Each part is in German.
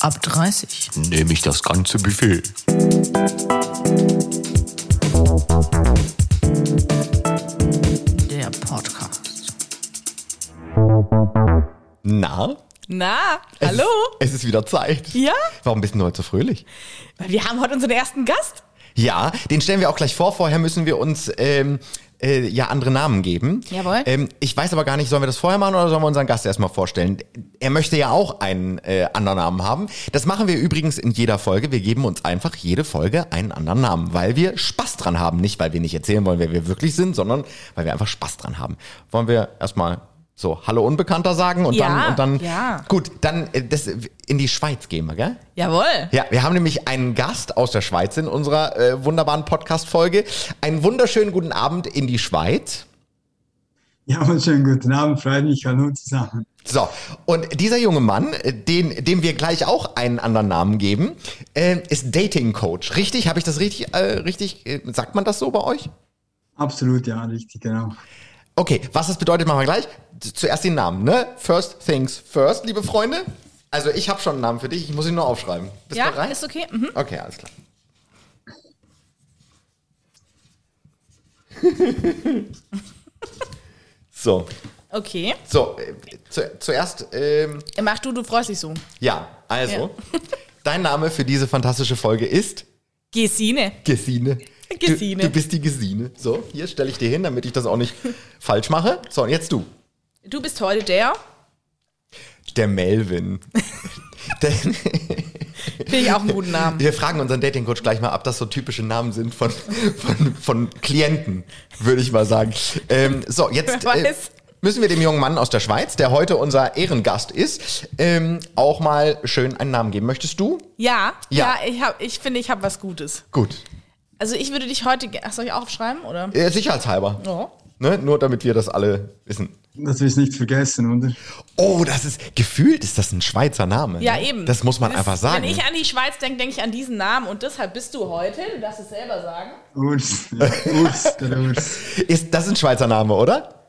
Ab 30. Nehme ich das ganze Buffet. Der Podcast. Na? Na, Es hallo? Ist, es ist wieder Zeit. Ja? Warum bist du heute so fröhlich? Weil wir haben heute unseren ersten Gast. Ja, den stellen wir auch gleich vor. Vorher müssen wir uns ähm, äh, ja andere Namen geben. Jawohl. Ähm, ich weiß aber gar nicht, sollen wir das vorher machen oder sollen wir unseren Gast erstmal vorstellen? Er möchte ja auch einen äh, anderen Namen haben. Das machen wir übrigens in jeder Folge. Wir geben uns einfach jede Folge einen anderen Namen, weil wir Spaß dran haben. Nicht, weil wir nicht erzählen wollen, wer wir wirklich sind, sondern weil wir einfach Spaß dran haben. Wollen wir erstmal so Hallo Unbekannter sagen und Ja, dann und dann ja. gut, dann äh, das in die Schweiz gehen wir, gell? Jawohl. Ja, wir haben nämlich einen Gast aus der Schweiz in unserer äh, wunderbaren Podcast-Folge. Einen wunderschönen guten Abend in die Schweiz. Ja, und schönen guten Abend, freut mich, hallo zusammen. So, und dieser junge Mann, äh, den, dem wir gleich auch einen anderen Namen geben, äh, ist Dating Coach. Richtig? Habe ich das richtig, äh, richtig, äh, sagt man das so bei euch? Absolut, ja, richtig, genau. Okay, was das bedeutet, machen wir gleich. Zuerst den Namen, ne? First things first, liebe Freunde. Also ich habe schon einen Namen für dich, ich muss ihn nur aufschreiben. Bist ja, du bereit? ist okay. Mhm. Okay, alles klar. so, Okay. so, äh, zu, zuerst, ähm, Mach du, du freust dich so. ja, also, dein Name für diese fantastische Folge ist Gesine. Gesine. Gesine. Du, du bist die Gesine. So, hier stelle ich dir hin, damit ich das auch nicht falsch mache. So, und jetzt du. Du bist heute der. Der Melvin. Der, Finde ich auch einen guten Namen. wir fragen unseren Dating-Coach gleich mal, ob das so typische Namen sind von, von, von Klienten, würde ich mal sagen. Ähm, so, jetzt äh, müssen wir dem jungen Mann aus der Schweiz, der heute unser Ehrengast ist, ähm, auch mal schön einen Namen geben. Möchtest du? Ja, Ja. ja, ich, hab, ich finde, ich habe was Gutes. Gut. Also ich würde dich heute, ach, soll ich auch aufschreiben, oder? Äh, sicherheitshalber. Ja. Ne? Nur damit wir das alle wissen. Dass wir es nicht vergessen, oder? Oh, das ist, gefühlt ist das ein Schweizer Name. Ja, ne? eben. Das muss man Das- einfach sagen. Wenn ich an die Schweiz denke, denke ich an diesen Namen und deshalb bist du heute, du darfst es selber sagen. Urs, ja, Urs, der Urs. ist, das ist ein Schweizer Name, oder?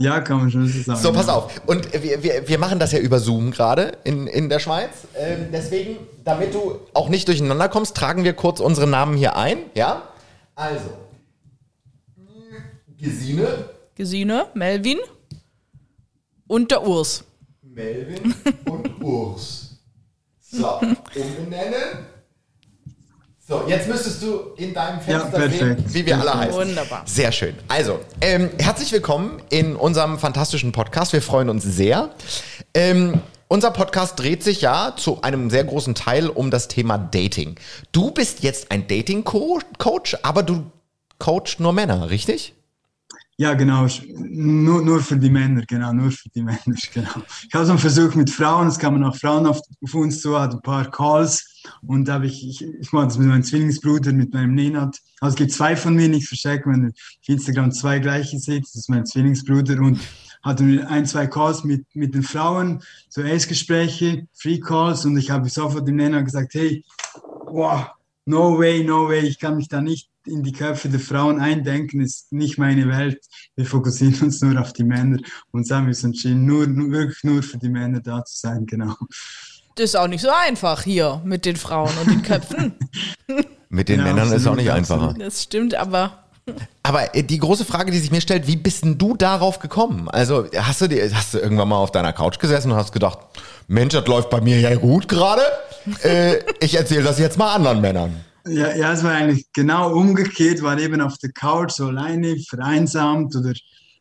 Ja, kann man schon so sagen. So, pass ja. auf. Und wir, wir, wir machen das ja über Zoom gerade in, in der Schweiz. Ähm, deswegen, damit du auch nicht durcheinander kommst, tragen wir kurz unsere Namen hier ein. Ja? Also. Gesine, Gesine, Melvin und der Urs. Melvin und Urs. So, umbenennen. So, jetzt müsstest du in deinem Fenster Ja, sehen, wie wir alle heißen. Wunderbar. Sehr schön. Also, ähm, herzlich willkommen in unserem fantastischen Podcast. Wir freuen uns sehr. Ähm, unser Podcast dreht sich ja zu einem sehr großen Teil um das Thema Dating. Du bist jetzt ein Dating-Coach, aber du coachst nur Männer, richtig? Ja, genau. Nur, nur für die Männer, genau, nur für die Männer, genau. Ich habe so einen Versuch mit Frauen, es kamen auch Frauen auf, auf uns zu, hatte ein paar Calls und da habe ich, ich, ich mache das mit meinem Zwillingsbruder, mit meinem Nenad. Also es gibt zwei von mir, nicht verstecken, wenn ihr auf Instagram zwei gleiche seht, das ist mein Zwillingsbruder und hatte ein, zwei Calls mit, mit den Frauen, so Ace-Gespräche, Free Calls und ich habe sofort dem Nenad gesagt, hey, wow, no way, no way, ich kann mich da nicht in die Köpfe der Frauen eindenken, ist nicht meine Welt. Wir fokussieren uns nur auf die Männer und so haben wir uns entschieden, nur, nur, wirklich nur für die Männer da zu sein, genau. Das ist auch nicht so einfach hier mit den Frauen und den Köpfen. Mit den Ja, Männern ist auch absolut, nicht einfacher. Das stimmt, aber Aber äh, die große Frage, die sich mir stellt, wie bist denn du darauf gekommen? Also hast du, dir- hast du irgendwann mal auf deiner Couch gesessen und hast gedacht, Mensch, das läuft bei mir ja gut gerade. Äh, ich erzähle das jetzt mal anderen Männern. Ja, ja, es war eigentlich genau umgekehrt, war eben auf der Couch so alleine, vereinsamt oder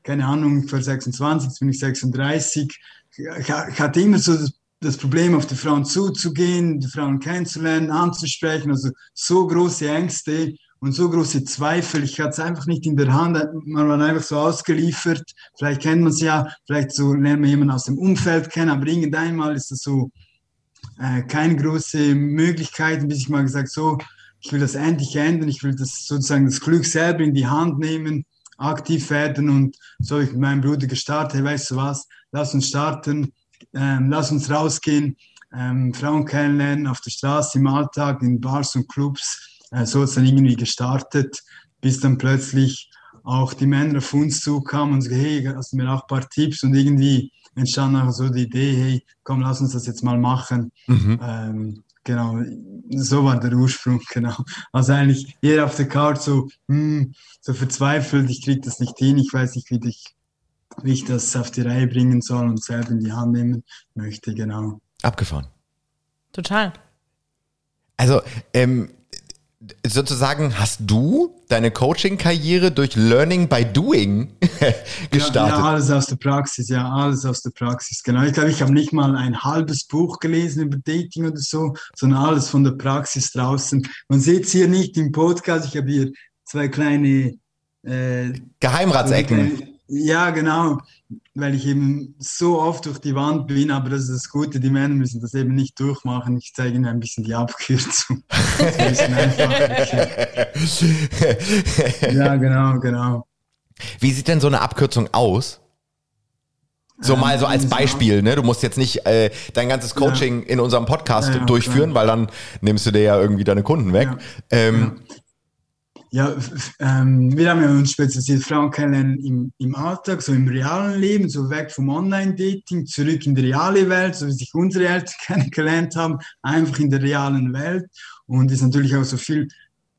keine Ahnung, vor 26, jetzt bin ich 36. Ich, hatte immer so das, das Problem, auf die Frauen zuzugehen, die Frauen kennenzulernen, anzusprechen, also so große Ängste und so große Zweifel. Ich hatte es einfach nicht in der Hand, man war einfach so ausgeliefert. Vielleicht kennt man es ja, vielleicht so lernt man jemanden aus dem Umfeld kennen, aber irgendeinmal ist das so äh, keine große Möglichkeit, bis ich mal gesagt so, ich will das endlich ändern, ich will das sozusagen das Glück selber in die Hand nehmen, aktiv werden und so habe ich mit meinem Bruder gestartet, hey, weißt du was, lass uns starten, ähm, lass uns rausgehen, ähm, Frauen kennenlernen auf der Straße, im Alltag, in Bars und Clubs, äh, so es dann irgendwie gestartet, bis dann plötzlich auch die Männer auf uns zukamen und sagen, hey, hast du mir auch ein paar Tipps? Und irgendwie entstand nachher so die Idee, hey, komm, lass uns das jetzt mal machen. Ähm, genau, so war der Ursprung, genau. Also eigentlich jeder auf der Couch so, hm, so verzweifelt, ich krieg das nicht hin, ich weiß nicht, wie ich, wie ich das auf die Reihe bringen soll und selber in die Hand nehmen möchte, genau. Abgefahren. Total. Also, ähm, sozusagen hast du deine Coaching-Karriere durch Learning by Doing gestartet. Ja, ja, alles aus der Praxis, ja, alles aus der Praxis, genau. Ich glaube, ich habe nicht mal ein halbes Buch gelesen über Dating oder so, sondern alles von der Praxis draußen. Man sieht es hier nicht im Podcast, ich habe hier zwei kleine äh, Geheimratsecken. Ja, genau, weil ich eben so oft durch die Wand bin, aber das ist das Gute, die Männer müssen das eben nicht durchmachen. Ich zeige ihnen ein bisschen die Abkürzung. Ja, genau, genau. Wie sieht denn so eine Abkürzung aus? So Ähm, mal so als Beispiel, ne? Du musst jetzt nicht äh, dein ganzes Coaching in unserem Podcast Ja, ja, durchführen, weil dann nimmst du dir ja irgendwie deine Kunden weg. Ja. Ähm, Ja, ähm, wir haben ja uns spezialisiert Frauen kennenlernen im, im Alltag, so im realen Leben, so weg vom Online-Dating, zurück in die reale Welt, so wie sich unsere Eltern kennengelernt haben, einfach in der realen Welt. Und ist natürlich auch so viel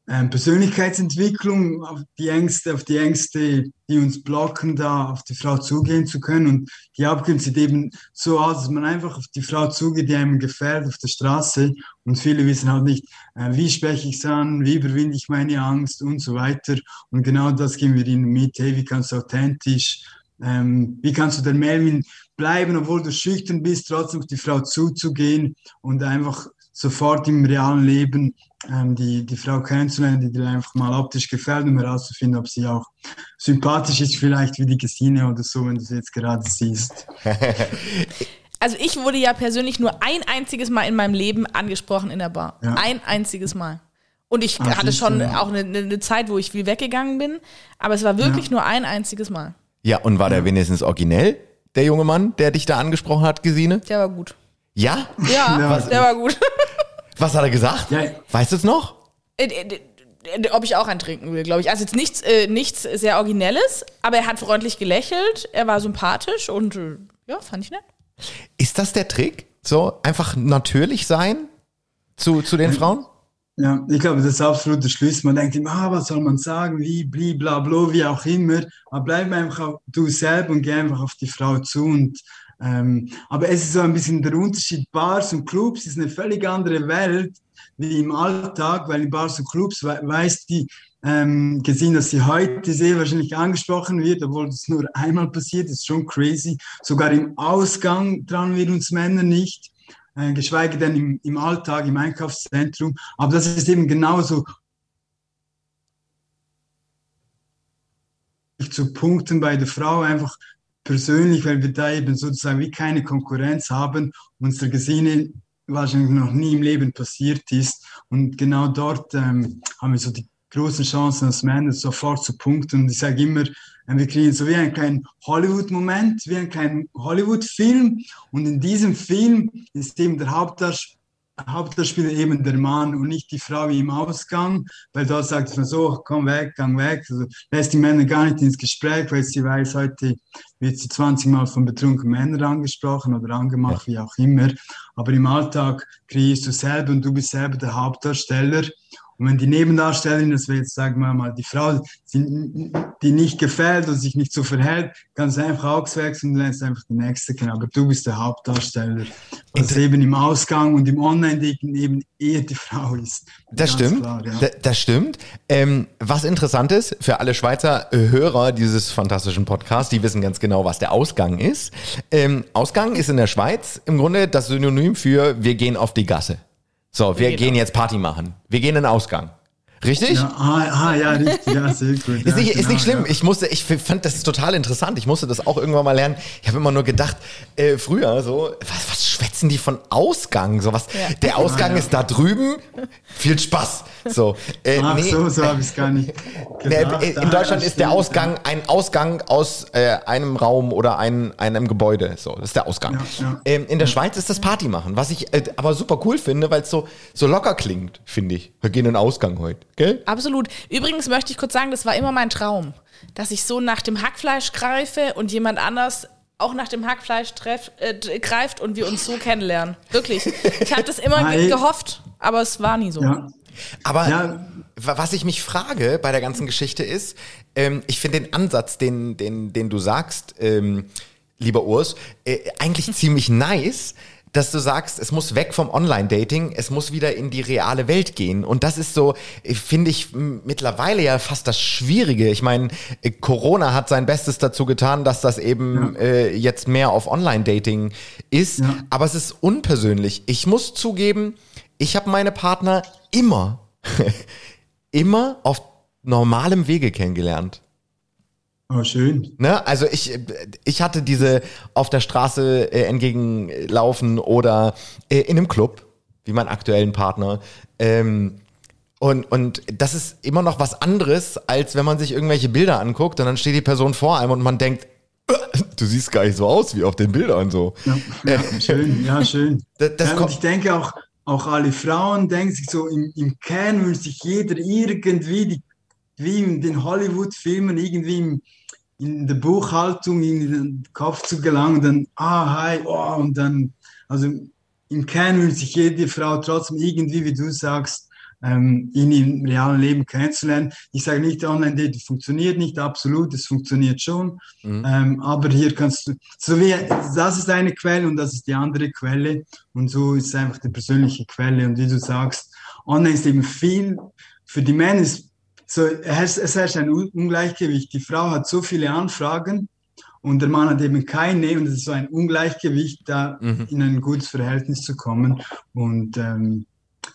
Persönlichkeitsentwicklung, auf die Ängste, auf die Ängste, die uns blocken, da auf die Frau zugehen zu können. Und die Abkürzung sieht eben so aus, dass man einfach auf die Frau zugeht, die einem gefällt, auf der Straße. Und viele wissen halt nicht, äh, wie spreche ich es an, wie überwinde ich meine Angst und so weiter. Und genau das geben wir ihnen mit. Hey, wie kannst du authentisch, ähm, wie kannst du der Melvin bleiben, obwohl du schüchtern bist, trotzdem auf die Frau zuzugehen und einfach sofort im realen Leben ähm, die, die Frau kennenzulernen, die dir einfach mal optisch gefällt, um herauszufinden, ob sie auch sympathisch ist, vielleicht wie die Gesine oder so, wenn du sie jetzt gerade siehst. Also ich wurde ja persönlich nur ein einziges Mal in meinem Leben angesprochen in der Bar. Ja. Ein einziges Mal. Und ich Ah, hatte schon ja. auch eine, eine Zeit, wo ich viel weggegangen bin, aber es war wirklich nur ein einziges Mal. ja, und war der wenigstens originell, der junge Mann, der dich da angesprochen hat, Gesine? Der war gut. Ja? Ja, Ja. der war gut. Was hat er gesagt? Ja. Weißt du es noch? Äh, Ob ich auch einen trinken will, glaube ich. Also jetzt nichts, äh, nichts sehr Originelles, aber er hat freundlich gelächelt, er war sympathisch und äh, ja, fand ich nett. Ist das der Trick? So einfach natürlich sein zu, zu den Frauen? Ja, ich glaube, das ist absolut der Schlüssel. Man denkt immer, ah, was soll man sagen, wie, bli, bla, bla, wie auch immer. Aber bleib einfach du selber und geh einfach auf die Frau zu. Und, ähm, aber es ist so ein bisschen der Unterschied. Bars und Clubs ist eine völlig andere Welt wie im Alltag, weil in Bars und Clubs we weiß die ähm, gesehen, dass sie heute sehr wahrscheinlich angesprochen wird, obwohl das nur einmal passiert, ist schon crazy. Sogar im Ausgang trauen wir uns Männer nicht äh, geschweige denn im, im Alltag, im Einkaufszentrum. Aber das ist eben genauso zu punkten bei der Frau einfach persönlich, weil wir da eben sozusagen wie keine Konkurrenz haben, unsere Gesine wahrscheinlich noch nie im Leben passiert ist. Und genau dort ähm, haben wir so die großen Chancen als Männer sofort zu punkten. Und ich sage immer, äh, wir kriegen so wie einen kleinen Hollywood-Moment, wie einen kleinen Hollywood-Film. Und in diesem Film ist eben der Hauptdarsteller Hauptdarsteller eben der Mann und nicht die Frau wie im Ausgang, weil dort sagt man so, komm weg, gang weg. Also lässt die Männer gar nicht ins Gespräch, weil sie weiß, heute wird sie 20 Mal von betrunkenen Männern angesprochen oder angemacht, wie auch immer. Aber im Alltag kreierst du selber und du bist selber der Hauptdarsteller. Und wenn die Nebendarstellerin, das wäre jetzt, sagen wir mal, die Frau, die, nicht gefällt oder sich nicht so verhält, kannst du einfach auswechseln und lernst einfach die nächste kennen. Aber du bist der Hauptdarsteller. Was eben im Ausgang und im Online-Dating eben eher die Frau ist. Das Ganz stimmt. klar, ja. Da- Das stimmt. Ähm, was interessant ist für alle Schweizer Hörer dieses fantastischen Podcasts, die wissen ganz genau, was der Ausgang ist. Ähm, Ausgang ist in der Schweiz im Grunde das Synonym für wir gehen auf die Gasse. So, wir gehen gehen jetzt Party machen. Wir gehen in den Ausgang. Richtig? Ja, ah, ah, ja, richtig, ja, sehr gut. Ist ja, nicht, ist genau, nicht schlimm. Ja. Ich musste, ich fand das total interessant. Ich musste das auch irgendwann mal lernen. Ich habe immer nur gedacht, äh, früher so, was, was schwätzen die von Ausgang? So was, Ja. der Ausgang Ah, ja. ist da drüben. Viel Spaß. So, äh, Ach nee, so, so habe ich es gar nicht Nee, gedacht. in Ah, Deutschland ist der Ausgang ein Ausgang aus äh, einem Raum oder ein, einem Gebäude. So, das ist der Ausgang. Ja, ja. Ähm, in der Schweiz ist das Party machen, was ich äh, aber super cool finde, weil es so, so locker klingt, finde ich. Wir gehen in den Ausgang heute, gell? Absolut. Übrigens möchte ich kurz sagen, das war immer mein Traum, dass ich so nach dem Hackfleisch greife und jemand anders auch nach dem Hackfleisch treff, äh, greift und wir uns so kennenlernen. Wirklich. Ich habe das immer ge gehofft, aber es war nie so. Ja. Aber Ja. wa- was ich mich frage bei der ganzen Geschichte ist, ähm, ich finde den Ansatz, den, den, den du sagst, ähm, lieber Urs, äh, eigentlich ziemlich nice, dass du sagst, es muss weg vom Online-Dating, es muss wieder in die reale Welt gehen. Und das ist so, finde ich, mittlerweile ja fast das Schwierige. Ich meine, äh, Corona hat sein Bestes dazu getan, dass das eben äh, jetzt mehr auf Online-Dating ist. Ja. Aber es ist unpersönlich. Ich muss zugeben, ich habe meine Partner immer, immer auf normalem Wege kennengelernt. Oh, schön. Ne? Also ich, ich hatte diese auf der Straße äh, entgegenlaufen oder äh, in einem Club, wie meinen aktuellen Partner. Ähm, und, und das ist immer noch was anderes, als wenn man sich irgendwelche Bilder anguckt und dann steht die Person vor einem und man denkt, "Äh, du siehst gar nicht so aus wie auf den Bildern so. Ja, ja, schön, ja, schön. Das- das ja, und ich denke auch, auch alle Frauen denken sich so, im, im Kern wünscht sich jeder irgendwie, die, wie in den Hollywood-Filmen, irgendwie im, in der Buchhaltung in den Kopf zu gelangen, dann, ah, hi, oh, und dann, also im Kern wünscht sich jede Frau trotzdem irgendwie, wie du sagst, ähm, ihn im realen Leben kennenzulernen. Ich sage nicht, Online-Dating funktioniert nicht, absolut, es funktioniert schon. Ähm, aber hier kannst du, so wie, das ist eine Quelle und das ist die andere Quelle. Und so ist es einfach die persönliche Quelle. Und wie du sagst, online ist eben viel, für die Männer ist so, es, es herrscht ein Un- Ungleichgewicht. Die Frau hat so viele Anfragen und der Mann hat eben keine. Und es ist so ein Ungleichgewicht, da in ein gutes Verhältnis zu kommen. Und ähm,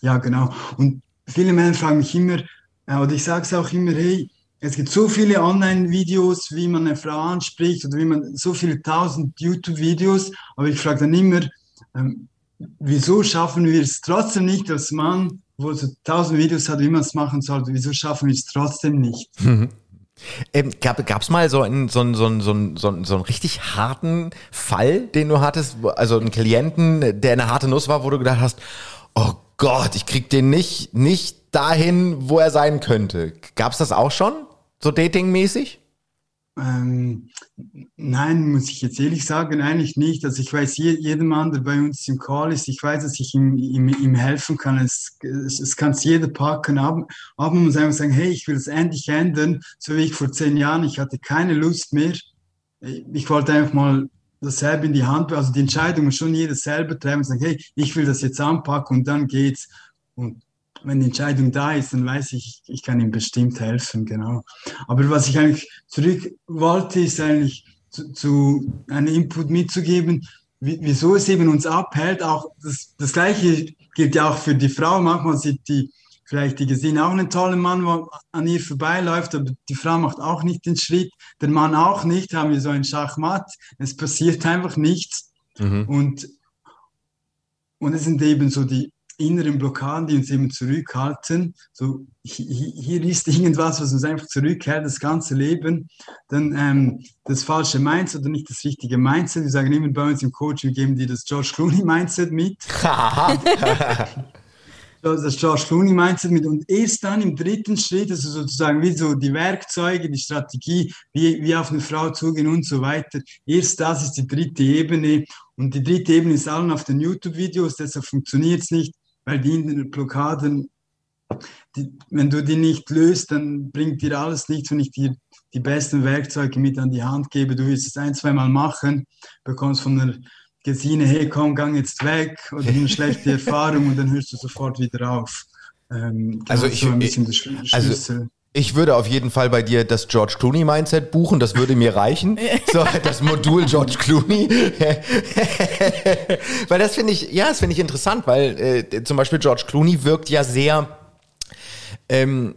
ja, genau. Und viele Männer fragen mich immer, äh, oder ich sage es auch immer, hey, es gibt so viele Online-Videos, wie man eine Frau anspricht oder wie man so viele tausend YouTube-Videos, aber ich frage dann immer, ähm, wieso schaffen wir es trotzdem nicht als Mann, wo so tausend Videos hat, wie man es machen sollte, wieso schaffen wir es trotzdem nicht? Ähm, gab es mal so einen, so, einen, so, einen, so, einen, so, einen, so einen richtig harten Fall, den du hattest, also einen Klienten, der eine harte Nuss war, wo du gedacht hast, oh Gott, ich krieg den nicht, nicht dahin, wo er sein könnte. Gab es das auch schon? So datingmäßig? Ähm, nein, muss ich jetzt ehrlich sagen, eigentlich nicht. Also ich weiß, je, jedem Mann, der bei uns im Call ist, ich weiß, dass ich ihm, ihm, ihm helfen kann. Es, es, es kann es jeder packen. Aber, man muss einfach sagen, hey, ich will es endlich ändern. So wie ich vor zehn Jahren, ich hatte keine Lust mehr. Ich wollte einfach mal dasselbe in die Hand, also die Entscheidung schon jeder selber treffen und sagen, hey, ich will das jetzt anpacken und dann geht's. Und wenn die Entscheidung da ist, dann weiß ich, ich kann ihm bestimmt helfen, genau. Aber was ich eigentlich zurück wollte, ist eigentlich zu, zu einen Input mitzugeben, wie, wieso es eben uns abhält. Auch das, das Gleiche gilt ja auch für die Frau. Manchmal sieht die vielleicht die gesehen auch einen tollen Mann, der an ihr vorbeiläuft, aber die Frau macht auch nicht den Schritt, der Mann auch nicht. Haben wir so ein Schachmatt. Es passiert einfach nichts. Und und es sind eben so die inneren Blockaden, die uns eben zurückhalten. So, hi- hi- hier ist irgendwas, was uns einfach zurückhält, das ganze Leben. Dann ähm, das falsche Mindset oder nicht das richtige Mindset. Wir sagen immer bei uns im Coaching, wir geben dir das George Clooney Mindset mit. das George Clooney Mindset mit und erst dann im dritten Schritt, also sozusagen wie so die Werkzeuge, die Strategie, wie, wie auf eine Frau zugehen und so weiter. Erst das ist die dritte Ebene und die dritte Ebene ist allen auf den YouTube-Videos, deshalb funktioniert es nicht, weil die Blockaden, die, wenn du die nicht löst, dann bringt dir alles nichts, wenn ich dir die besten Werkzeuge mit an die Hand gebe. Du willst es ein, zweimal machen, bekommst von der Gesine, hey, komm, gang jetzt weg oder eine schlechte Erfahrung und dann hörst du sofort wieder auf. Ähm, Also ich- so also- Schlüssel. Ich würde auf jeden Fall bei dir das George Clooney Mindset buchen, das würde mir reichen. So, das Modul George Clooney. weil das finde ich, ja, das finde ich interessant, weil äh, zum Beispiel George Clooney wirkt ja sehr, ähm,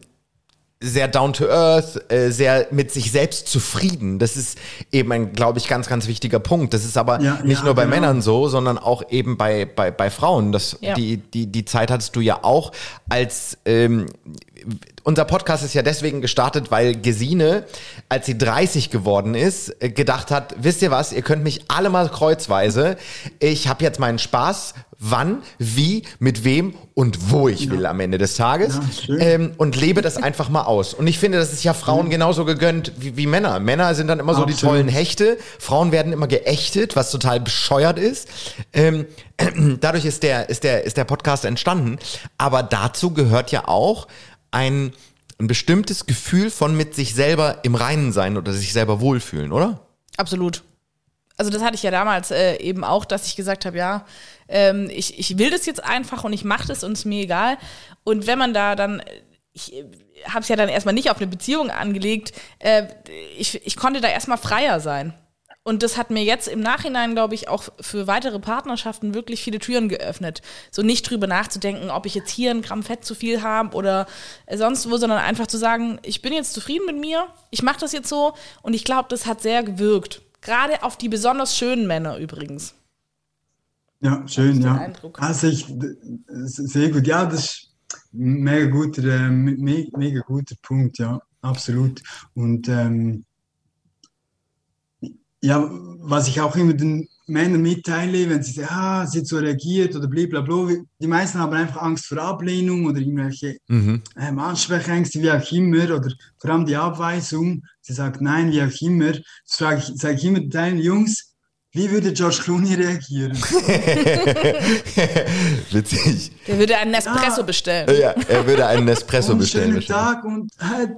sehr down to earth, äh, sehr mit sich selbst zufrieden. Das ist eben ein, glaube ich, ganz, ganz wichtiger Punkt. Das ist aber Ja, nicht ja, nur bei genau. Männern so, sondern auch eben bei, bei, bei Frauen. Das, Ja. die, die, die Zeit hattest du ja auch, als ähm, unser Podcast ist ja deswegen gestartet, weil Gesine, als sie 30 geworden ist, äh, gedacht hat, wisst ihr was, ihr könnt mich alle mal kreuzweise. Ich habe jetzt meinen Spaß, wann, wie, mit wem und wo ich will am Ende des Tages. Ja, ähm, und lebe das einfach mal aus. Und ich finde, das ist ja Frauen genauso gegönnt wie, wie Männer. Männer sind dann immer so die Absolut. tollen Hechte. Frauen werden immer geächtet, was total bescheuert ist. Ähm, dadurch ist der, ist, der, ist der Podcast entstanden. Aber dazu gehört ja auch ein, ein bestimmtes Gefühl von mit sich selber im Reinen sein oder sich selber wohlfühlen, oder? Absolut. Also das hatte ich ja damals äh, eben auch, dass ich gesagt habe, ja, ähm, ich, ich will das jetzt einfach und ich mache das und es mir egal. Und wenn man da dann, ich habe es ja dann erstmal nicht auf eine Beziehung angelegt, äh, ich, ich konnte da erstmal freier sein. Und das hat mir jetzt im Nachhinein, glaube ich, auch für weitere Partnerschaften wirklich viele Türen geöffnet. So nicht drüber nachzudenken, ob ich jetzt hier ein Gramm Fett zu viel habe oder äh, sonst wo, sondern einfach zu sagen, ich bin jetzt zufrieden mit mir, ich mache das jetzt so und ich glaube, das hat sehr gewirkt. Gerade auf die besonders schönen Männer übrigens. Ja, schön, ja. Eindruck. Also ich, sehr gut. Ja, das ist ein mega guter, äh, me mega guter Punkt, ja, absolut. Und ähm, ja, was ich auch immer den Männern mitteile, wenn sie sagen, ah, sie hat so reagiert oder blablabla, die meisten haben einfach Angst vor Ablehnung oder irgendwelche ähm, Ansprechängste, wie auch immer, oder vor allem die Abweisung. Sie sagt nein, wie auch immer. Das frage ich, sage ich immer den Jungs, wie würde George Clooney reagieren? Witzig. Der würde einen Espresso Ah. bestellen. Ja, er würde einen Espresso und bestellen. schönen wahrscheinlich. Tag und halt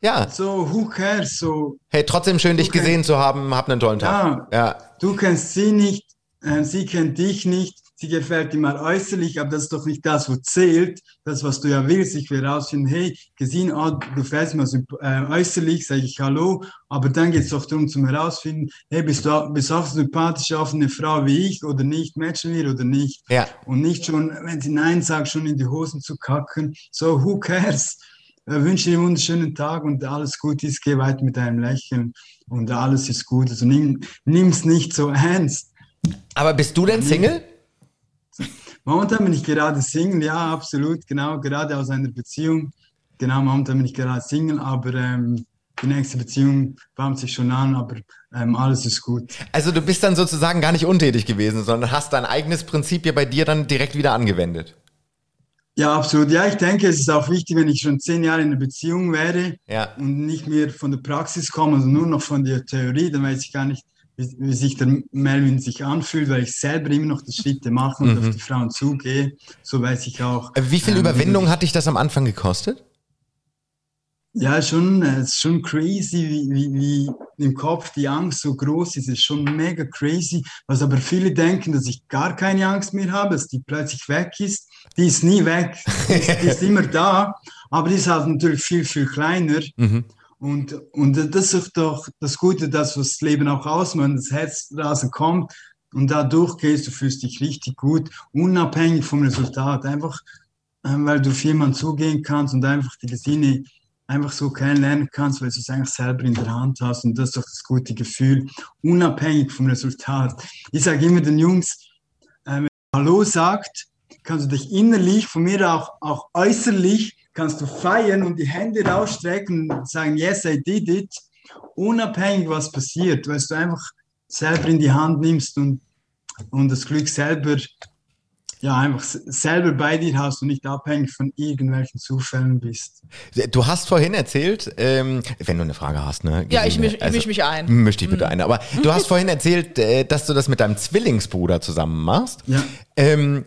Ja. so, who cares? So, Hey, trotzdem schön, dich gesehen zu haben. Hab einen tollen Tag. Ja. du kennst sie nicht, äh, sie kennt dich nicht, sie gefällt dir mal äußerlich, aber das ist doch nicht das, was zählt. Das, was du ja willst. Ich will rausfinden, hey, gesehen, ah, du gefällst mir äh, äußerlich, sage ich Hallo, aber dann geht es doch darum zum herausfinden, hey, bist du, auch- bist du auch sympathisch auf eine Frau wie ich oder nicht, matchen wir oder nicht? Ja. Und nicht schon, wenn sie Nein sagt, schon in die Hosen zu kacken. So, who cares? Ich wünsche dir einen wunderschönen Tag und alles gut ist, geh weiter mit deinem Lächeln und alles ist gut. Also nimm, nimm's nicht so ernst. Aber bist du denn Single? Momentan bin ich gerade Single, ja, absolut, genau, gerade aus einer Beziehung. Genau, momentan bin ich gerade Single, aber ähm, die nächste Beziehung bahnt sich schon an, aber ähm, alles ist gut. Also du bist dann sozusagen gar nicht untätig gewesen, sondern hast dein eigenes Prinzip ja bei dir dann direkt wieder angewendet. Ja, absolut. Ja, ich denke, es ist auch wichtig, wenn ich schon zehn Jahre in einer Beziehung wäre Ja. und nicht mehr von der Praxis komme, also nur noch von der Theorie, dann weiß ich gar nicht, wie, wie sich der Melvin sich anfühlt, weil ich selber immer noch die Schritte mache und auf die Frauen zugehe. So weiß ich auch. Wie viel ähm, Überwindung hat dich das am Anfang gekostet? Ja, schon, äh, es ist schon crazy, wie, wie, wie im Kopf die Angst so groß ist. Es ist schon mega crazy. Was aber viele denken, dass ich gar keine Angst mehr habe, dass die plötzlich weg ist. Die ist nie weg. Die ist, die ist immer da. Aber die ist halt natürlich viel, viel kleiner. Und, und das ist doch das Gute, das, was das Leben auch ausmacht. Das Herz draußen kommt und da durchgehst, du fühlst dich richtig gut, unabhängig vom Resultat. Einfach, ähm, weil du auf jemanden zugehen kannst und einfach die Sinne einfach so kennenlernen kannst, weil du es eigentlich selber in der Hand hast. Und das ist doch das gute Gefühl, unabhängig vom Resultat. Ich sage immer den Jungs, äh, wenn du Hallo sagt, kannst du dich innerlich, von mir auch, auch äußerlich, kannst du feiern und die Hände rausstrecken und sagen, yes, I did it, unabhängig was passiert, weil du einfach selber in die Hand nimmst und, und das Glück selber, ja, einfach selber bei dir hast und nicht abhängig von irgendwelchen Zufällen bist. Du hast vorhin erzählt, ähm, wenn du eine Frage hast, ne? Ja, ich Gesine, misch- ich misch mich ein. Misch dich bitte ein. Aber du hast vorhin erzählt, äh, dass du das mit deinem Zwillingsbruder zusammen machst. Ja. Ähm,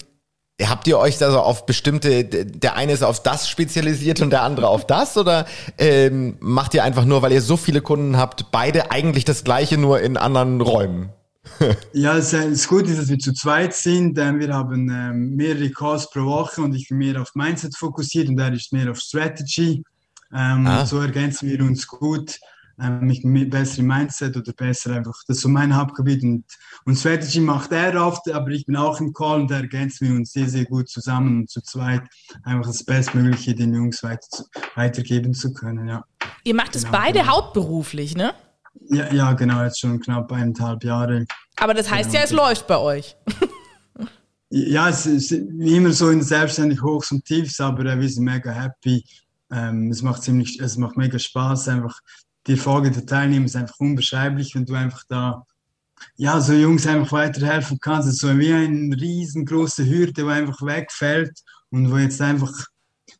habt ihr euch da so auf bestimmte, der eine ist auf das spezialisiert und der andere auf das? Oder ähm, macht ihr einfach nur, weil ihr so viele Kunden habt, beide eigentlich das gleiche, nur in anderen Räumen? Ja, es äh, es gut ist, dass wir zu zweit sind. Wir haben ähm, mehrere Calls pro Woche und ich bin mehr auf Mindset fokussiert und er ist mehr auf Strategy. Ähm, Ah. So ergänzen wir uns gut. Ähm, Ich bin besser im Mindset oder besser einfach, das ist so mein Hauptgebiet und, und Strategy macht er oft, aber ich bin auch im Call und da ergänzen wir uns sehr, sehr gut zusammen und zu zweit einfach das Bestmögliche den Jungs weiter, weitergeben zu können, ja. Ihr macht es Genau, beide hauptberuflich, ne? Ja, ja, genau, jetzt schon knapp eineinhalb Jahre. Aber das heißt ja, es läuft bei euch. Ja, es ist wie immer so in selbstständig Hochs und Tiefs, aber äh, wir sind mega happy. Ähm, es macht ziemlich, es macht mega Spaß, einfach die Erfolge der Teilnehmer ist einfach unbeschreiblich, wenn du einfach da ja, so Jungs einfach weiterhelfen kannst. Es ist so wie eine riesengroße Hürde, die einfach wegfällt und wo jetzt einfach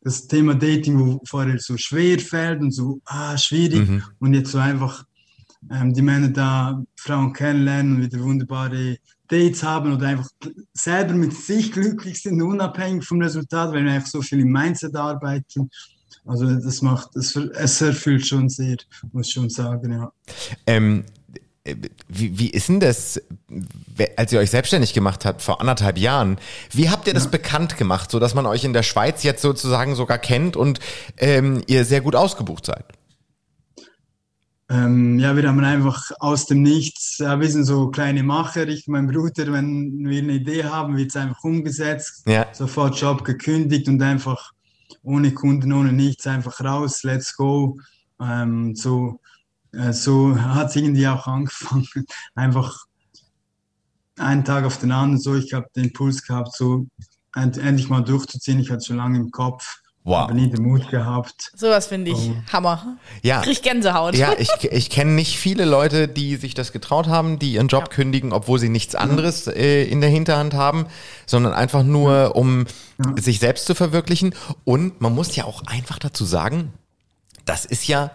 das Thema Dating, wo vorher so schwer fällt und so ah, schwierig Mhm. und jetzt so einfach ähm, die Männer da Frauen kennenlernen und wieder wunderbare Dates haben oder einfach selber mit sich glücklich sind, unabhängig vom Resultat, weil wir einfach so viel im Mindset arbeiten. Also das macht, das, es erfüllt schon sehr, muss ich schon sagen, ja. Ähm, äh, wie, wie ist denn das, als ihr euch selbstständig gemacht habt vor anderthalb Jahren? Wie habt ihr das bekannt gemacht, so dass man euch in der Schweiz jetzt sozusagen sogar kennt und ähm, ihr sehr gut ausgebucht seid? Ähm, ja, wir haben einfach aus dem Nichts, ja, wir sind so kleine Macher. Ich, mein Bruder, wenn wir eine Idee haben, wird es einfach umgesetzt, Ja. sofort Job gekündigt und einfach ohne Kunden, ohne nichts, einfach raus, let's go. Ähm, so äh, so hat es irgendwie auch angefangen. Einfach einen Tag auf den anderen, so ich habe den Impuls gehabt, so end, endlich mal durchzuziehen. Ich hatte schon lange im Kopf, Wow. aber nie den Mut gehabt. Sowas finde ich Oh. Hammer. Ja. Krieg Gänsehaut. Ja, ich, ich kenne nicht viele Leute, die sich das getraut haben, die ihren Job kündigen, obwohl sie nichts anderes äh, in der Hinterhand haben, sondern einfach nur, um sich selbst zu verwirklichen. Und man muss ja auch einfach dazu sagen, das ist ja,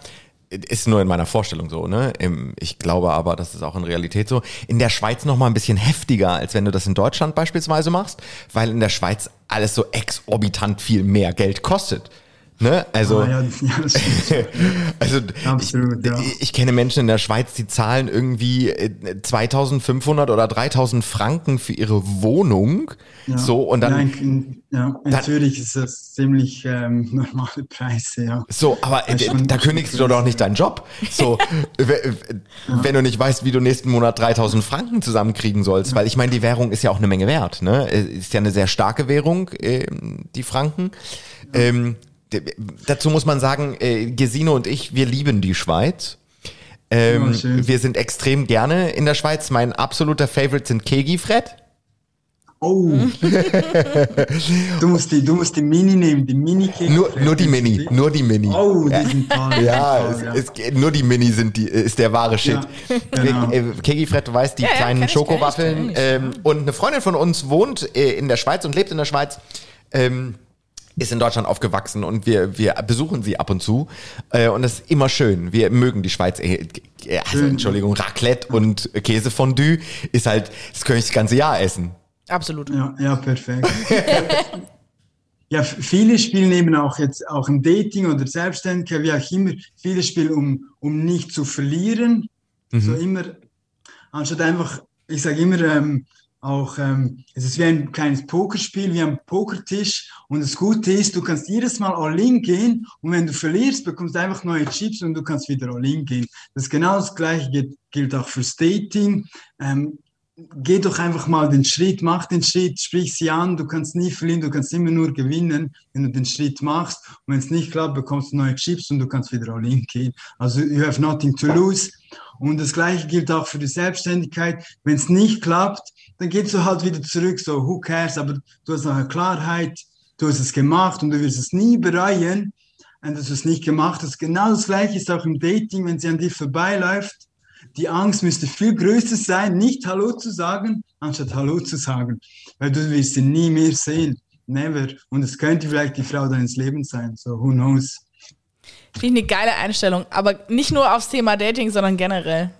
ist nur in meiner Vorstellung so, ne? Ich glaube aber, das ist auch in Realität so. In der Schweiz noch mal ein bisschen heftiger, als wenn du das in Deutschland beispielsweise machst, weil in der Schweiz alles so exorbitant viel mehr Geld kostet. Ne? Also, Ah, ja, ja, also Absolut, ich, ja. ich kenne Menschen in der Schweiz, die zahlen irgendwie äh, 2500 oder 3000 Franken für ihre Wohnung. Ja. So, und dann, ja, in, in, ja, in dann- Zürich ist das ziemlich ähm, normale Preise, ja. so, aber äh, da kündigst du doch nicht deinen Job. So, w- wenn du nicht weißt, wie du nächsten Monat 3000 Franken zusammenkriegen sollst, weil ich meine, die Währung ist ja auch eine Menge wert, ne? Ist ja eine sehr starke Währung, ähm, die Franken. Ähm, dazu muss man sagen, äh, Gesine und ich, wir lieben die Schweiz. Ähm, Ja, wir sind extrem gerne in der Schweiz. Mein absoluter Favorite sind Kegi Fred. Oh! du, musst die, du musst die Mini nehmen, die mini Nur, nur die Mini, nur die Mini. Oh, die sind toll. Ja, die sind es, toll, es, nur die Mini sind die, ist der wahre Shit. Ja, genau. Wir- äh, Kegi Fred, du weißt, die Ja, ja, kleinen Schokowaffeln. ähm, und eine Freundin von uns wohnt äh, in der Schweiz und lebt in der Schweiz. Ähm, ist in Deutschland aufgewachsen und wir, wir besuchen sie ab und zu. Äh, und das ist immer schön. Wir mögen die Schweiz. Äh, äh, also. Entschuldigung, Raclette und Käsefondue ist halt, das kann ich das ganze Jahr essen. Absolut. Ja, ja, perfekt. ja, viele spielen eben auch jetzt auch im Dating oder Selbstständigkeit, wie auch immer, viele spielen, um, um nicht zu verlieren. So immer, anstatt einfach, ich sage immer, ähm, auch, ähm, es ist wie ein kleines Pokerspiel, wie ein Pokertisch. Und das Gute ist, du kannst jedes Mal all-in gehen und wenn du verlierst, bekommst du einfach neue Chips und du kannst wieder all-in gehen. Das genau das Gleiche gilt, gilt auch fürs Dating. Ähm, geh doch einfach mal den Schritt, mach den Schritt, sprich sie an, du kannst nie verlieren, du kannst immer nur gewinnen, wenn du den Schritt machst. Und wenn es nicht klappt, bekommst du neue Chips und du kannst wieder all in gehen. Also you have nothing to lose. Und das Gleiche gilt auch für die Selbstständigkeit. Wenn es nicht klappt, dann gehst du halt wieder zurück, so who cares, aber du hast eine Klarheit, du hast es gemacht und du wirst es nie bereuen, dass du es nicht gemacht hast. Genau das Gleiche ist auch im Dating, wenn sie an dir vorbeiläuft. Die Angst müsste viel größer sein, nicht Hallo zu sagen, anstatt Hallo zu sagen. Weil du wirst sie nie mehr sehen. Never. Und es könnte vielleicht die Frau deines Lebens sein. So, who knows? Finde ich eine geile Einstellung. Aber nicht nur aufs Thema Dating, sondern generell.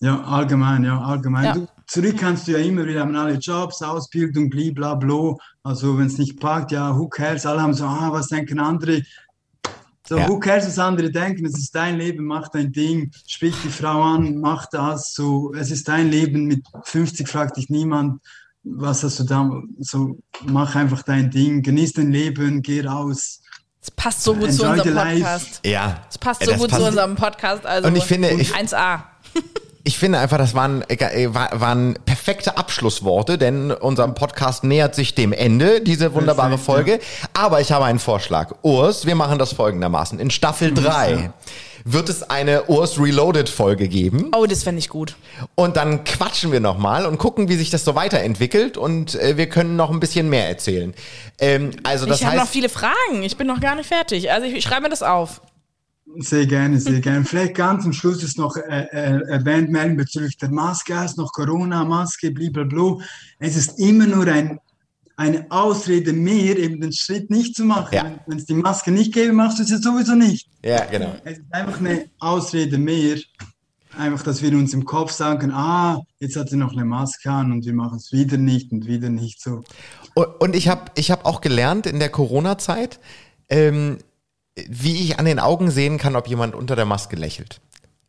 Ja, allgemein, ja, allgemein. Ja. Du, zurück kannst du ja immer, wir haben alle Jobs, Ausbildung, blablabla. Also, wenn es nicht packt, ja, who cares? Alle haben so, ah, was denken andere? So, Ja. who cares, was andere denken? Es ist dein Leben, mach dein Ding, sprich die Frau an, mach das. So, es ist dein Leben. Mit 50 fragt dich niemand, was hast du da? So, mach einfach dein Ding, genieß dein Leben, geh raus. Es passt so gut zu Enjoy unserem the life. Podcast. Ja. Es passt so das gut passt- zu unserem Podcast. Also Und ich finde, ich- 1A. Ich finde einfach, das waren, äh, wa- waren perfekte Abschlussworte, denn unser Podcast nähert sich dem Ende, diese wunderbare Folge. Aber ich habe einen Vorschlag. Urs, wir machen das folgendermaßen. In Staffel 3 wird es eine Urs Reloaded Folge geben. Oh, das fände ich gut. Und dann quatschen wir nochmal und gucken, wie sich das so weiterentwickelt. Und äh, wir können noch ein bisschen mehr erzählen. Ähm, also das ich habe noch viele Fragen. Ich bin noch gar nicht fertig. Also ich, ich schreibe mir das auf. Sehr gerne, sehr gerne. Vielleicht ganz am Schluss ist noch äh, äh, erwähnt werden bezüglich der Maske, es ist noch Corona-Maske, blablabla. Es ist immer nur ein, eine Ausrede mehr, eben den Schritt nicht zu machen. Ja. Wenn wenn es die Maske nicht gäbe, machst du es ja sowieso nicht. ja, genau. Es ist einfach eine Ausrede mehr. Einfach, dass wir uns im Kopf sagen, ah, jetzt hat sie noch eine Maske an und wir machen es wieder nicht und wieder nicht so. Und, und ich habe ich hab auch gelernt in der Corona-Zeit, ähm, wie ich an den Augen sehen kann, ob jemand unter der Maske lächelt.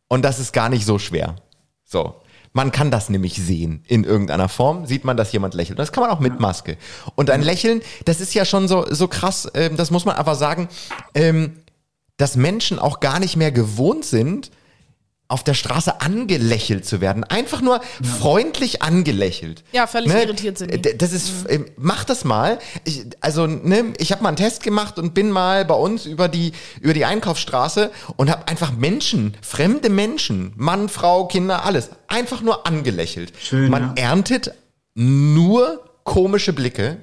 Und das ist gar nicht so schwer. So. Man kann das nämlich sehen. In irgendeiner Form sieht man, dass jemand lächelt. Das kann man auch mit Maske. Und ein Lächeln, das ist ja schon so, so krass, ähm, das muss man einfach sagen, ähm, dass Menschen auch gar nicht mehr gewohnt sind, auf der Straße angelächelt zu werden. Einfach nur freundlich angelächelt. Ja, völlig irritiert sind die. Das ist, äh, mach das mal. Ich, also, ne, ich habe mal einen Test gemacht und bin mal bei uns über die, über die Einkaufsstraße und habe einfach Menschen, fremde Menschen, Mann, Frau, Kinder, alles, einfach nur angelächelt. Schön, Man ja. erntet nur komische Blicke.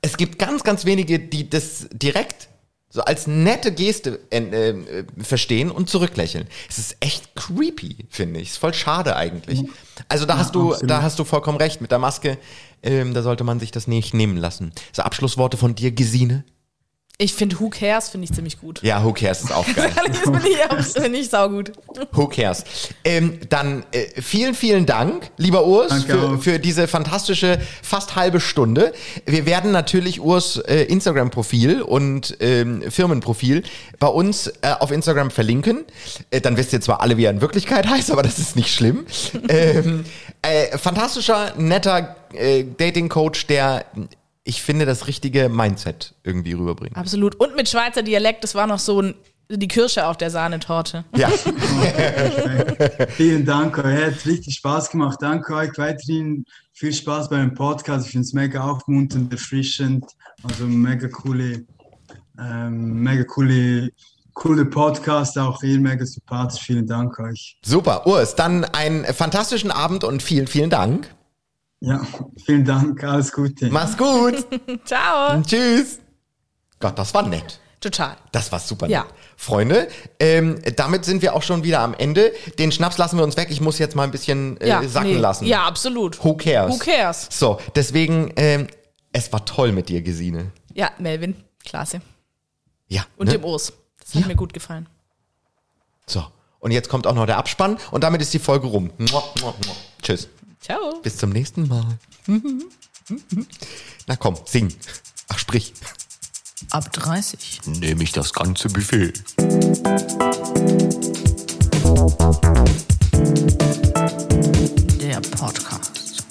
Es gibt ganz, ganz wenige, die das direkt so als nette Geste äh, äh, verstehen und zurücklächeln. Es ist echt creepy, finde ich. Ist voll schade eigentlich. Also da hast du, absolut. da hast du vollkommen recht mit der Maske. Ähm, da sollte man sich das nicht nehmen lassen. So Abschlussworte von dir, Gesine. Ich finde Who Cares finde ich ziemlich gut. Ja, who cares ist auch geil. Das finde ich, auch- finde ich saugut. Who cares? Ähm, dann äh, vielen, vielen Dank, lieber Urs, für, für diese fantastische fast halbe Stunde. Wir werden natürlich Urs äh, Instagram-Profil und ähm, Firmenprofil bei uns äh, auf Instagram verlinken. Äh, dann wisst ihr zwar alle, wie er in Wirklichkeit heißt, aber das ist nicht schlimm. ähm, äh, fantastischer, netter äh, Dating-Coach, der, ich finde, das richtige Mindset irgendwie rüberbringt. Absolut. Und mit Schweizer Dialekt, das war noch so ein, die Kirsche auf der Sahnetorte. Ja. Vielen Dank euch, hat richtig Spaß gemacht. Danke euch, weiterhin viel Spaß beim Podcast. Ich finde es mega aufmunternd, erfrischend. Also mega coole, ähm, mega coole, coole Podcast, auch ihr mega sympathisch. Vielen Dank euch. Super, Urs, dann einen fantastischen Abend und vielen, vielen Dank. Ja, vielen Dank, alles Gute. Mach's gut. Ciao. Tschüss. Gott, das war nett. Total. Das war super Ja. nett. Freunde, ähm, damit sind wir auch schon wieder am Ende. Den Schnaps lassen wir uns weg. Ich muss jetzt mal ein bisschen äh, Ja, sacken nee. lassen. Ja, absolut. Who cares? Who cares? So, deswegen, ähm, es war toll mit dir, Gesine. Ja, Melvin, klasse. Ja. Und ne? dem Urs. Das hat Ja. mir gut gefallen. So. Und jetzt kommt auch noch der Abspann und damit ist die Folge rum. Mua, mua, mua. Tschüss. Ciao. Bis zum nächsten Mal. Na komm, sing. Ach, sprich. Ab 30 nehme ich das ganze Buffet. Der Podcast.